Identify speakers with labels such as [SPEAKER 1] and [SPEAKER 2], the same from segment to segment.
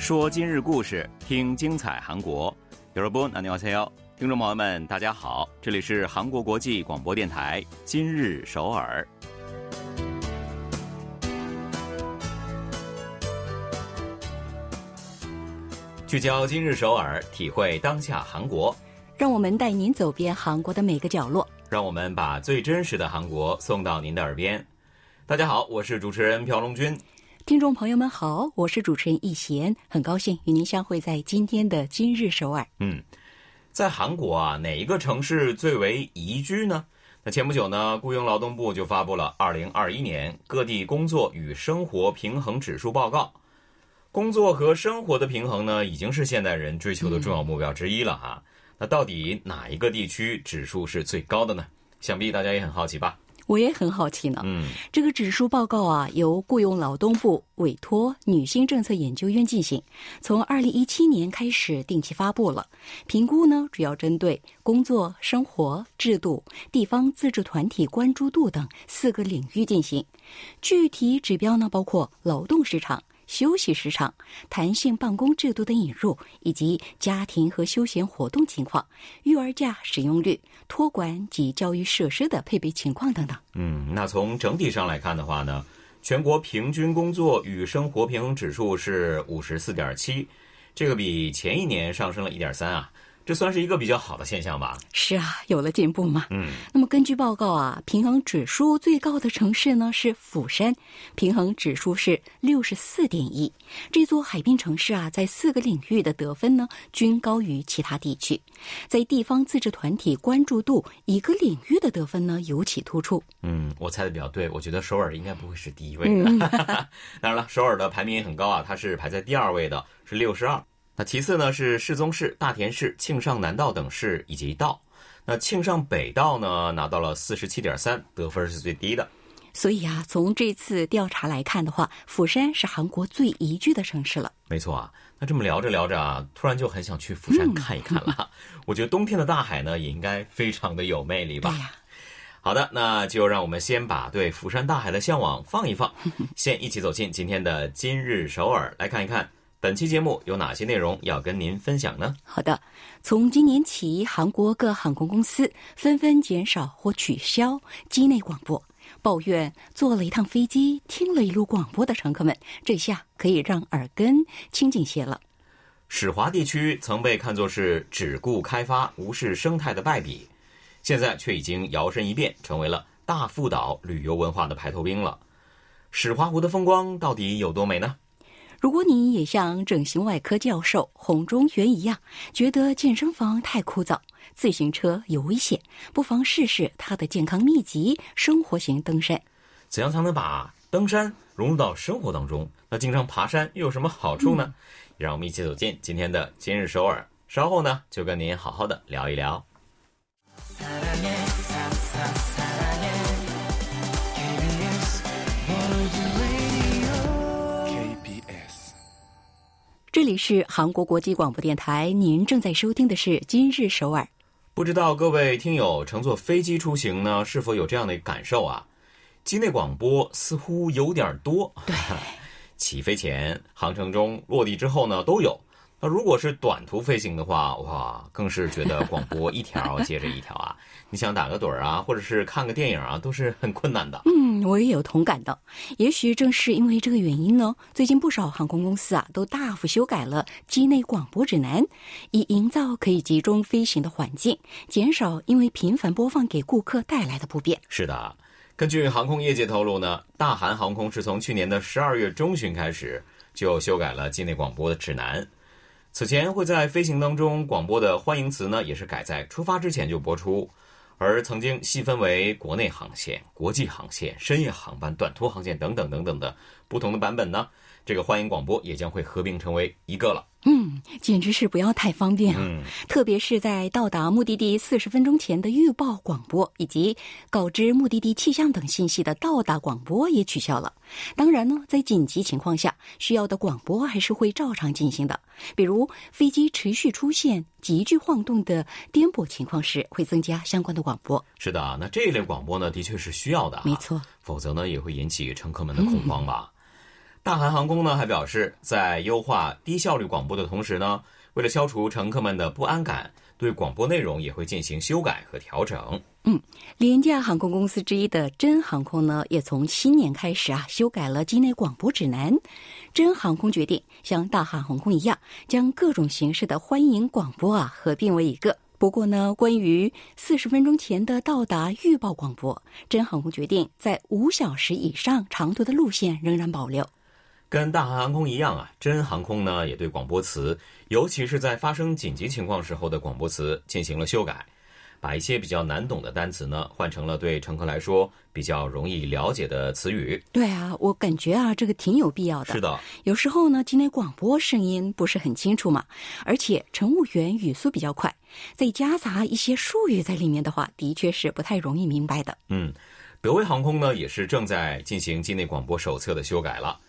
[SPEAKER 1] 说今日故事，听精彩韩国。여러분安녕하세 요， 听众朋友们，大家好，这里是韩国国际广播电台今日首尔。聚焦今日首尔，体会当下韩国。
[SPEAKER 2] 让我们带您走遍韩国的每个角落。
[SPEAKER 1] 让我们把最真实的韩国送到您的耳边。大家好，我是主持人朴龙军。
[SPEAKER 2] 听众朋友们好，我是主持人易贤，很高兴与您相会在今天的今日首尔。
[SPEAKER 1] 嗯，在韩国啊，哪一个城市最为宜居呢？那前不久呢，雇佣劳动部就发布了二零二一年各地工作与生活平衡指数报告。工作和生活的平衡呢，已经是现代人追求的重要目标之一了哈。那到底哪一个地区指数是最高的呢？想必大家也很好奇吧。
[SPEAKER 2] 我也很好奇呢。
[SPEAKER 1] 嗯，
[SPEAKER 2] 这个指数报告啊，由雇佣劳动部委托女性政策研究院进行，从二零一七年开始定期发布了。评估呢，主要针对工作、生活、制度、地方自治团体关注度等四个领域进行。具体指标呢，包括劳动市场。休息时长、弹性办公制度的引入，以及家庭和休闲活动情况、育儿假使用率、托管及教育设施的配备情况等等。
[SPEAKER 1] 嗯，那从整体上来看的话呢，全国平均工作与生活平衡指数是五十四点七，这个比前一年上升了一点三啊。这算是一个比较好的现象吧？
[SPEAKER 2] 是啊，有了进步嘛。
[SPEAKER 1] 嗯，
[SPEAKER 2] 那么根据报告啊，平衡指数最高的城市呢是釜山，平衡指数是六十四点一。这座海滨城市啊，在四个领域的得分呢均高于其他地区，在地方自治团体关注度一个领域的得分呢尤其突出。
[SPEAKER 1] 嗯，我猜的比较对，我觉得首尔应该不会是第一位的。当然了，首尔的排名也很高啊，它是排在第二位的，是六十二。那其次呢是世宗市、大田市、庆尚南道等市以及道。那庆尚北道呢拿到了四十七点三，得分是最低的。
[SPEAKER 2] 所以啊，从这次调查来看的话，釜山是韩国最宜居的城市了。
[SPEAKER 1] 没错啊，那这么聊着聊着啊，突然就很想去釜山看一看了。我觉得冬天的大海呢也应该非常的有魅力吧。
[SPEAKER 2] 对呀。
[SPEAKER 1] 好的，那就让我们先把对釜山大海的向往放一放，先一起走进今天的今日首尔来看一看。本期节目有哪些内容要跟您分享呢？
[SPEAKER 2] 好的，从今年起，韩国各航空公司纷纷减少或取消机内广播，抱怨坐了一趟飞机，听了一路广播的乘客们，这下可以让耳根清静些了。
[SPEAKER 1] 始华地区曾被看作是只顾开发、无视生态的败笔，现在却已经摇身一变，成为了大富岛旅游文化的排头兵了。始华湖的风光到底有多美呢？
[SPEAKER 2] 如果你也像整形外科教授洪中元一样，觉得健身房太枯燥，自行车有危险，不妨试试他的健康秘籍——生活型登山。
[SPEAKER 1] 怎样才能把登山融入到生活当中？那经常爬山又有什么好处呢？让我们一起走进今天的今日首尔。稍后呢，就跟您好好的聊一聊。
[SPEAKER 2] 这里是韩国国际广播电台，您正在收听的是《今日首尔》。
[SPEAKER 1] 不知道各位听友乘坐飞机出行呢，是否有这样的感受啊？机内广播似乎有点多。
[SPEAKER 2] 对，
[SPEAKER 1] 起飞前、航程中、落地之后呢，都有。那如果是短途飞行的话，哇，更是觉得广播一条接着一条啊！你想打个盹儿啊，或者是看个电影啊，都是很困难的。
[SPEAKER 2] 嗯，我也有同感的。也许正是因为这个原因呢，最近不少航空公司啊都大幅修改了机内广播指南，以营造可以集中飞行的环境，减少因为频繁播放给顾客带来的不便。
[SPEAKER 1] 是的，根据航空业界透露呢，大韩航空是从去年的十二月中旬开始就修改了机内广播的指南。此前会在飞行当中广播的欢迎词呢，也是改在出发之前就播出，而曾经细分为国内航线、国际航线、深夜航班、短途航线等等等等的不同的版本呢，这个欢迎广播也将会合并成为一个了。
[SPEAKER 2] 嗯，简直是不要太方便啊！
[SPEAKER 1] 嗯，
[SPEAKER 2] 特别是在到达目的地四十分钟前的预报广播，以及告知目的地气象等信息的到达广播也取消了。当然呢，在紧急情况下，需要的广播还是会照常进行的。比如飞机持续出现急剧晃动的颠簸情况时，会增加相关的广播。
[SPEAKER 1] 是的，那这一类广播呢，的确是需要的。
[SPEAKER 2] 没错，
[SPEAKER 1] 否则呢，也会引起乘客们的恐慌吧。大韩航空呢还表示，在优化低效率广播的同时呢，为了消除乘客们的不安感，对广播内容也会进行修改和调整。
[SPEAKER 2] 嗯廉价航空公司之一的真航空呢，也从新年开始啊，修改了机内广播指南。真航空决定像大韩航空一样，将各种形式的欢迎广播啊合并为一个。不过呢，关于四十分钟前的到达预报广播，真航空决定在五小时以上长途的路线仍然保留。
[SPEAKER 1] 跟大韩航空一样啊，真航空呢也对广播词，尤其是在发生紧急情况时候的广播词进行了修改，把一些比较难懂的单词呢换成了对乘客来说比较容易了解的词语。
[SPEAKER 2] 对啊，我感觉啊，这个挺有必要的。
[SPEAKER 1] 是的，
[SPEAKER 2] 有时候呢，机内广播声音不是很清楚嘛，而且乘务员语速比较快，再夹杂一些术语在里面的话，的确是不太容易明白的。
[SPEAKER 1] 嗯，德威航空呢也是正在进行机内广播手册的修改了。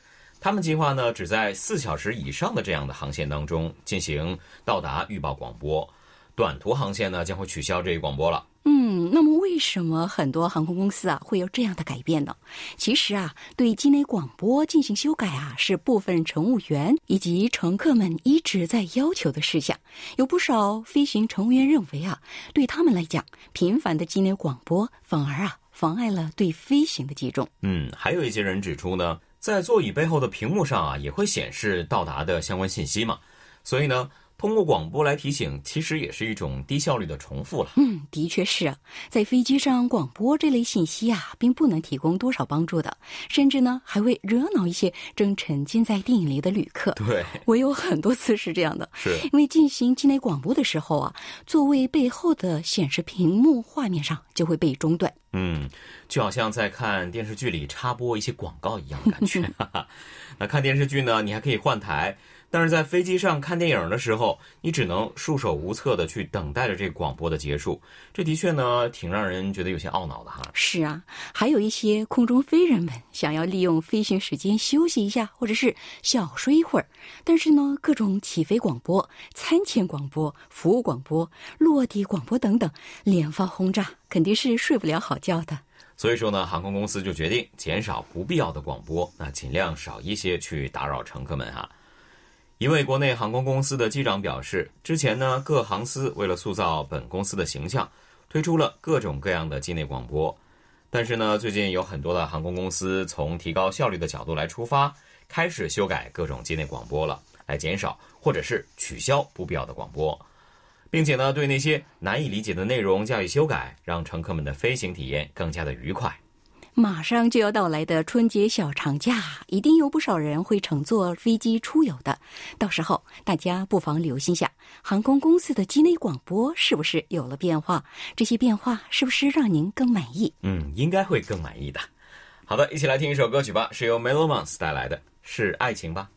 [SPEAKER 1] 他们计划呢，只在四小时以上的这样的航线当中进行到达预报广播，短途航线呢将会取消这一广播了。
[SPEAKER 2] 嗯，那么为什么很多航空公司啊会有这样的改变呢？其实啊，对机内广播进行修改啊，是部分乘务员以及乘客们一直在要求的事项。有不少飞行乘务员认为啊，对他们来讲，频繁的机内广播反而啊妨碍了对飞行的集中。
[SPEAKER 1] 嗯，还有一些人指出呢，在座椅背后的屏幕上啊也会显示到达的相关信息嘛，所以呢。通过广播来提醒，其实也是一种低效率的重复了。
[SPEAKER 2] 嗯，的确是啊，在飞机上广播这类信息啊，并不能提供多少帮助的，甚至呢还会惹恼一些正沉浸在电影里的旅客。
[SPEAKER 1] 对，
[SPEAKER 2] 我有很多次是这样的，
[SPEAKER 1] 是
[SPEAKER 2] 因为进行机内广播的时候啊，座位背后的显示屏幕画面上就会被中断。
[SPEAKER 1] 嗯，就好像在看电视剧里插播一些广告一样的感觉。那看电视剧呢，你还可以换台。但是在飞机上看电影的时候，你只能束手无策的去等待着这个广播的结束，这的确呢挺让人觉得有些懊恼的哈。
[SPEAKER 2] 是啊，还有一些空中飞人们想要利用飞行时间休息一下，或者是小睡一会儿，但是呢，各种起飞广播、餐前广播、服务广播、落地广播等等连发轰炸，肯定是睡不了好觉的。
[SPEAKER 1] 所以说呢，航空公司就决定减少不必要的广播，那尽量少一些去打扰乘客们哈。一位国内航空公司的机长表示，之前呢，各航司为了塑造本公司的形象，推出了各种各样的机内广播。但是呢，最近有很多的航空公司从提高效率的角度来出发，开始修改各种机内广播了，来减少或者是取消不必要的广播，并且呢，对那些难以理解的内容加以修改，让乘客们的飞行体验更加的愉快。
[SPEAKER 2] 马上就要到来的春节小长假，一定有不少人会乘坐飞机出游的。到时候大家不妨留心下，航空公司的机内广播是不是有了变化？这些变化是不是让您更满意？
[SPEAKER 1] 嗯，应该会更满意的。好的，一起来听一首歌曲吧，是由 Melomans 带来的，是爱情吧。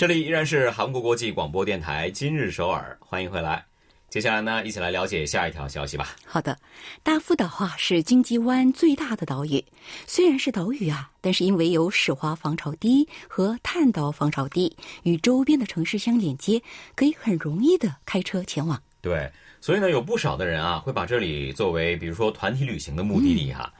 [SPEAKER 1] 这里依然是韩国国际广播电台今日首尔，欢迎回来。接下来呢，一起来了解下一条消息吧。
[SPEAKER 2] 好的，大富岛啊是京畿湾最大的岛屿，虽然是岛屿啊，但是因为有始华防潮堤和探岛防潮堤与周边的城市相连接，可以很容易的开车前往。
[SPEAKER 1] 对，所以呢，有不少的人啊会把这里作为比如说团体旅行的目的地哈。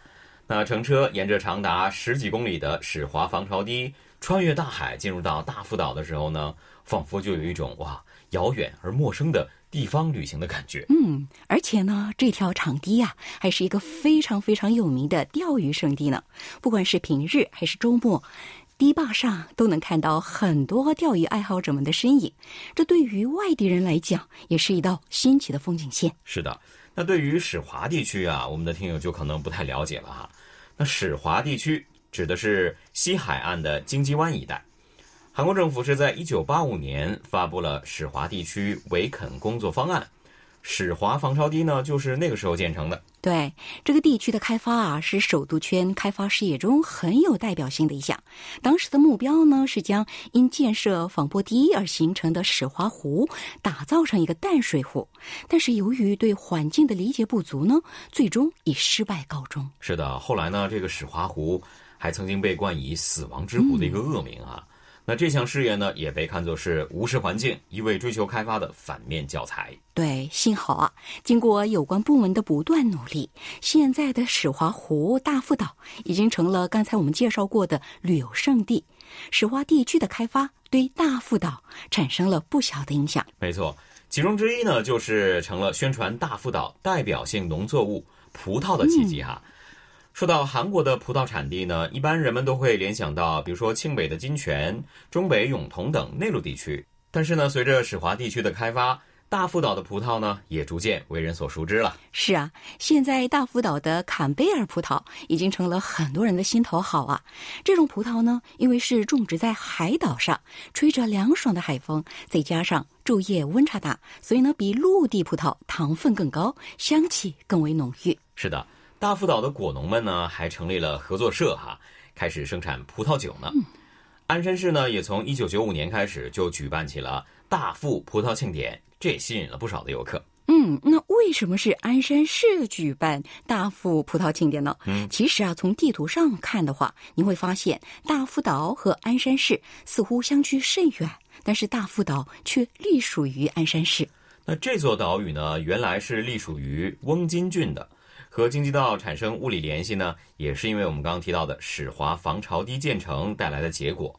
[SPEAKER 1] 那乘车沿着长达十几公里的始华防潮堤。穿越大海进入到大福岛的时候呢，仿佛就有一种哇遥远而陌生的地方旅行的感觉。
[SPEAKER 2] 嗯，而且呢，这条长堤呀，还是一个非常非常有名的钓鱼圣地呢。不管是平日还是周末，堤坝上都能看到很多钓鱼爱好者们的身影。这对于外地人来讲，也是一道新奇的风景线。
[SPEAKER 1] 是的，那对于始华地区啊，我们的听友就可能不太了解了哈。那始华地区。指的是西海岸的京畿湾一带。韩国政府是在1985年发布了始华地区围垦工作方案，始华防潮堤呢就是那个时候建成的。
[SPEAKER 2] 对这个地区的开发啊，是首都圈开发事业中很有代表性的一项。当时的目标呢是将因建设防波堤而形成的始华湖打造成一个淡水湖，但是由于对环境的理解不足呢，最终以失败告终。
[SPEAKER 1] 是的，后来呢，这个始华湖。还曾经被冠以“死亡之湖”的一个恶名啊！那这项事业呢，也被看作是无视环境、一味追求开发的反面教材。
[SPEAKER 2] 对，幸好啊，经过有关部门的不断努力，现在的史华湖大富岛已经成了刚才我们介绍过的旅游胜地。史华地区的开发对大富岛产生了不小的影响。
[SPEAKER 1] 没错，其中之一呢，就是成了宣传大富岛代表性农作物葡萄的契机哈。说到韩国的葡萄产地呢，一般人们都会联想到，比如说庆北的金泉、中北永同等内陆地区。但是呢，随着史华地区的开发，大福岛的葡萄呢，也逐渐为人所熟知了。
[SPEAKER 2] 是啊，现在大福岛的坎贝尔葡萄已经成了很多人的心头好啊。这种葡萄呢，因为是种植在海岛上，吹着凉爽的海风，再加上昼夜温差大，所以呢，比陆地葡萄糖分更高，香气更为浓郁。
[SPEAKER 1] 是的。大富岛的果农们呢，还成立了合作社哈，开始生产葡萄酒呢。鞍山市呢，也从一九九五年开始就举办起了大富葡萄庆典，这也吸引了不少的游客。
[SPEAKER 2] 嗯，那为什么是鞍山市举办大富葡萄庆典呢？
[SPEAKER 1] 嗯，
[SPEAKER 2] 其实啊，从地图上看的话，你会发现大富岛和鞍山市似乎相距甚远，但是大富岛却隶属于鞍山市。
[SPEAKER 1] 那这座岛屿呢，原来是隶属于翁金郡的。和京畿道产生物理联系呢，也是因为我们刚刚提到的始华防潮堤建成带来的结果。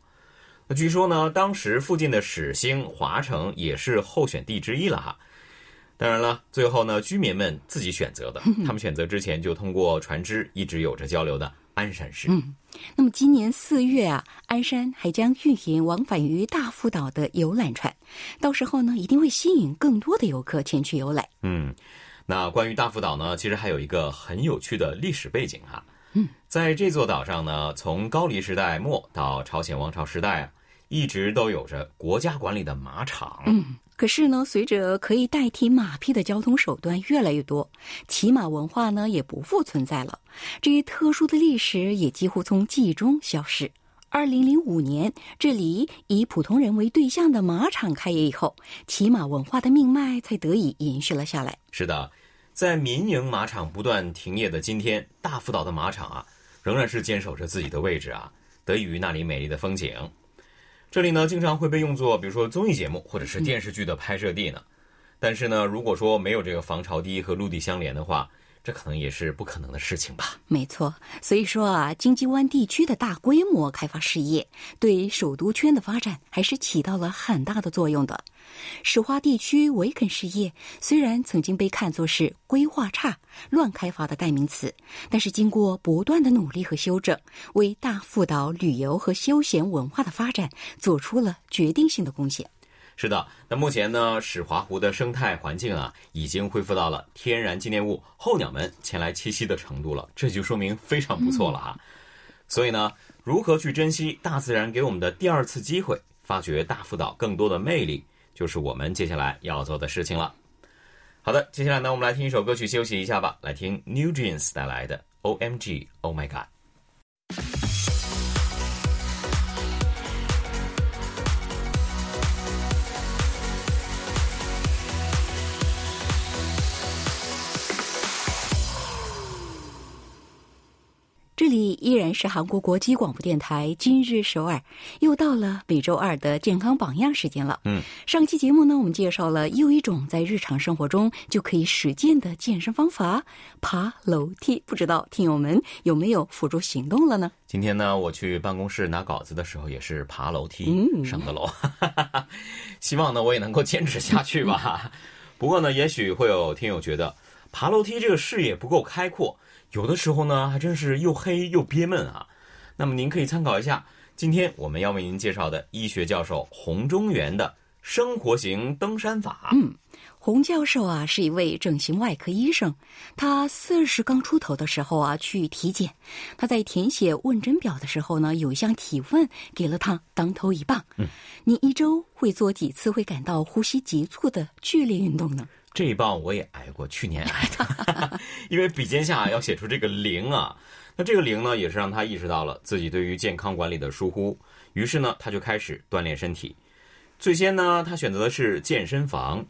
[SPEAKER 1] 那据说呢，当时附近的始兴、华城也是候选地之一了哈。当然了，最后呢，居民们自己选择的，他们选择之前就通过船只一直有着交流的鞍山市。
[SPEAKER 2] 嗯，那么今年四月啊，鞍山还将运营往返于大富岛的游览船，到时候呢，一定会吸引更多的游客前去游览。
[SPEAKER 1] 嗯。那关于大福岛呢，其实还有一个很有趣的历史背景哈。
[SPEAKER 2] 嗯，
[SPEAKER 1] 在这座岛上呢，从高丽时代末到朝鲜王朝时代啊，一直都有着国家管理的马场。
[SPEAKER 2] 嗯，可是呢，随着可以代替马匹的交通手段越来越多，骑马文化呢也不复存在了。这一特殊的历史也几乎从记忆中消失。二零零五年，这里以普通人为对象的马场开业以后，骑马文化的命脉才得以延续了下来。
[SPEAKER 1] 是的，在民营马场不断停业的今天，大福岛的马场啊，仍然是坚守着自己的位置啊，得益于那里美丽的风景。这里呢，经常会被用作比如说综艺节目或者是电视剧的拍摄地呢。但是呢，如果说没有这个防潮堤和陆地相连的话，这可能也是不可能的事情吧？
[SPEAKER 2] 没错，所以说啊，金鸡湾地区的大规模开发事业对首都圈的发展还是起到了很大的作用的。石化地区维肯事业虽然曾经被看作是规划差、乱开发的代名词，但是经过不断的努力和修正，为大富岛旅游和休闲文化的发展做出了决定性的贡献。
[SPEAKER 1] 是的，那目前呢，史华湖的生态环境啊，已经恢复到了天然纪念物候鸟们前来栖息的程度了，这就说明非常不错了哈。所以呢，如何去珍惜大自然给我们的第二次机会，发掘大福岛更多的魅力，就是我们接下来要做的事情了。好的，接下来呢，我们来听一首歌曲休息一下吧，来听 New Jeans 带来的 O M G Oh My God。
[SPEAKER 2] 里依然是韩国国际广播电台今日首尔，又到了每周二的健康榜样时间了。
[SPEAKER 1] 嗯，
[SPEAKER 2] 上期节目呢，我们介绍了又一种在日常生活中就可以实践的健身方法——爬楼梯。不知道听友们有没有付诸行动了呢？
[SPEAKER 1] 今天呢，我去办公室拿稿子的时候也是爬楼梯上的楼，希望呢我也能够坚持下去吧。不过呢，也许会有听友觉得爬楼梯这个视野不够开阔。有的时候呢，还真是又黑又憋闷啊。那么您可以参考一下今天我们要为您介绍的医学教授洪中原的生活型登山法。
[SPEAKER 2] 嗯，洪教授啊是一位整形外科医生，他四十刚出头的时候啊去体检，他在填写问诊表的时候呢，有一项提问给了他当头一棒。
[SPEAKER 1] 嗯，
[SPEAKER 2] 你一周会做几次会感到呼吸急促的剧烈运动呢？
[SPEAKER 1] 这一棒我也挨过，去年挨的，因为笔尖下要写出这个零啊。那这个零呢，也是让他意识到了自己对于健康管理的疏忽，于是呢，他就开始锻炼身体。最先呢，他选择的是健身房，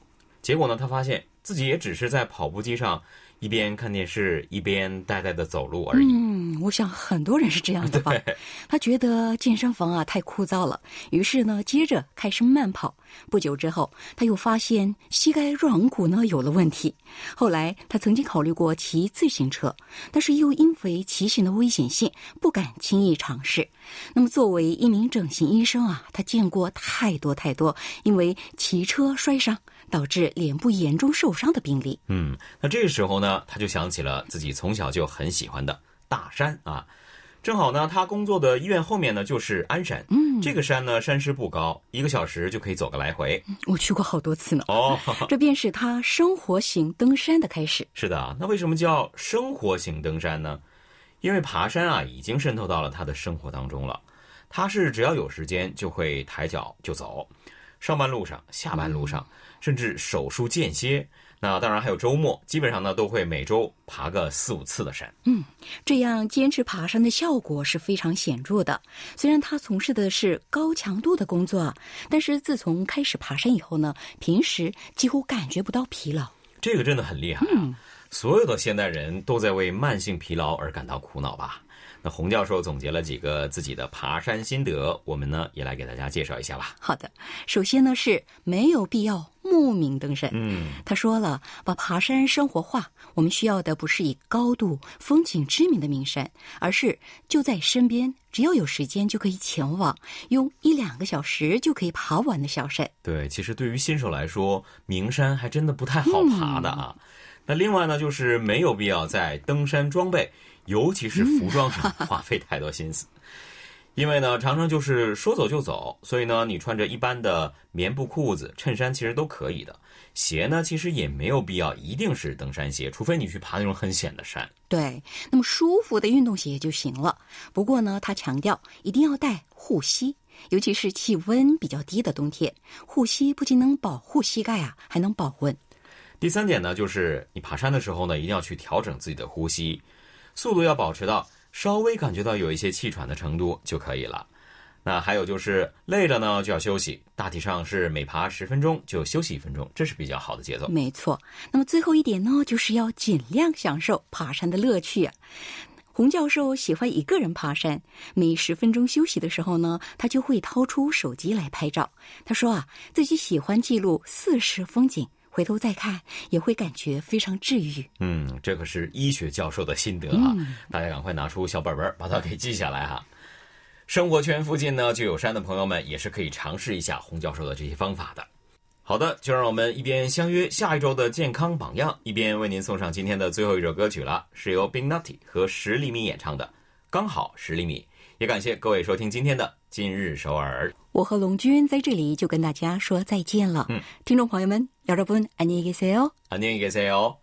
[SPEAKER 1] 结果呢，他发现自己也只是在跑步机上一边看电视一边呆呆的走路而已。
[SPEAKER 2] 嗯，我想很多人是这样的吧。他觉得健身房啊太枯燥了，于是呢，接着开始慢跑。不久之后，他又发现膝盖软骨呢有了问题。后来，他曾经考虑过骑自行车，但是又因为骑行的危险性，不敢轻易尝试。那么，作为一名整形医生啊，他见过太多太多因为骑车摔伤。导致脸部严重受伤的病例。
[SPEAKER 1] 嗯，那这时候呢，他就想起了自己从小就很喜欢的大山啊。正好呢，他工作的医院后面呢就是鞍山。
[SPEAKER 2] 嗯，
[SPEAKER 1] 这个山呢，山势不高，一个小时就可以走个来回。
[SPEAKER 2] 我去过好多次呢。
[SPEAKER 1] 哦，
[SPEAKER 2] 这便是他生活型登山的开始。
[SPEAKER 1] 是的，那为什么叫生活型登山呢？因为爬山啊，已经渗透到了他的生活当中了。他是只要有时间就会抬脚就走，上班路上、下班路上。甚至手术间歇，那当然还有周末，基本上呢都会每周爬个四五次的山。
[SPEAKER 2] 嗯，这样坚持爬山的效果是非常显著的。虽然他从事的是高强度的工作，但是自从开始爬山以后呢，平时几乎感觉不到疲劳。
[SPEAKER 1] 这个真的很厉害啊！所有的现代人都在为慢性疲劳而感到苦恼吧？那洪教授总结了几个自己的爬山心得，我们呢也来给大家介绍一下吧。
[SPEAKER 2] 好的，首先呢是没有必要慕名登山。
[SPEAKER 1] 嗯，
[SPEAKER 2] 他说了，把爬山生活化，我们需要的不是以高度、风景知名的名山，而是就在身边，只要有时间就可以前往，用一两个小时就可以爬完的小山。
[SPEAKER 1] 对，其实对于新手来说，名山还真的不太好爬的啊。那另外呢，就是没有必要在登山装备。尤其是服装上花费太多心思，因为呢，长城就是说走就走，所以呢，你穿着一般的棉布裤子、衬衫其实都可以的。鞋呢，其实也没有必要一定是登山鞋，除非你去爬那种很险的山。
[SPEAKER 2] 对，那么舒服的运动鞋就行了。不过呢，他强调一定要带护膝，尤其是气温比较低的冬天，护膝不仅能保护膝盖啊，还能保温。
[SPEAKER 1] 第三点呢，就是你爬山的时候呢，一定要去调整自己的呼吸。速度要保持到稍微感觉到有一些气喘的程度就可以了。那还有就是累了呢就要休息，大体上是每爬十分钟就休息一分钟，这是比较好的节奏。
[SPEAKER 2] 没错。那么最后一点呢，就是要尽量享受爬山的乐趣。洪教授喜欢一个人爬山，每十分钟休息的时候呢，他就会掏出手机来拍照。他说啊，自己喜欢记录四时风景。回头再看，也会感觉非常治愈。
[SPEAKER 1] 嗯，这可是医学教授的心得啊！大家赶快拿出小本本，把它给记下来哈。生活圈附近呢就有山的朋友们，也是可以尝试一下洪教授的这些方法的。好的，就让我们一边相约下一周的健康榜样，一边为您送上今天的最后一首歌曲了，是由 Big Nutty 和十厘米演唱的《刚好十厘米》。也感谢各位收听今天的今日首尔。
[SPEAKER 2] 我和龙军在这里就跟大家说再见了。
[SPEAKER 1] 嗯，
[SPEAKER 2] 听众朋友们，여러분안녕히계세 요。
[SPEAKER 1] 안녕히계세 요。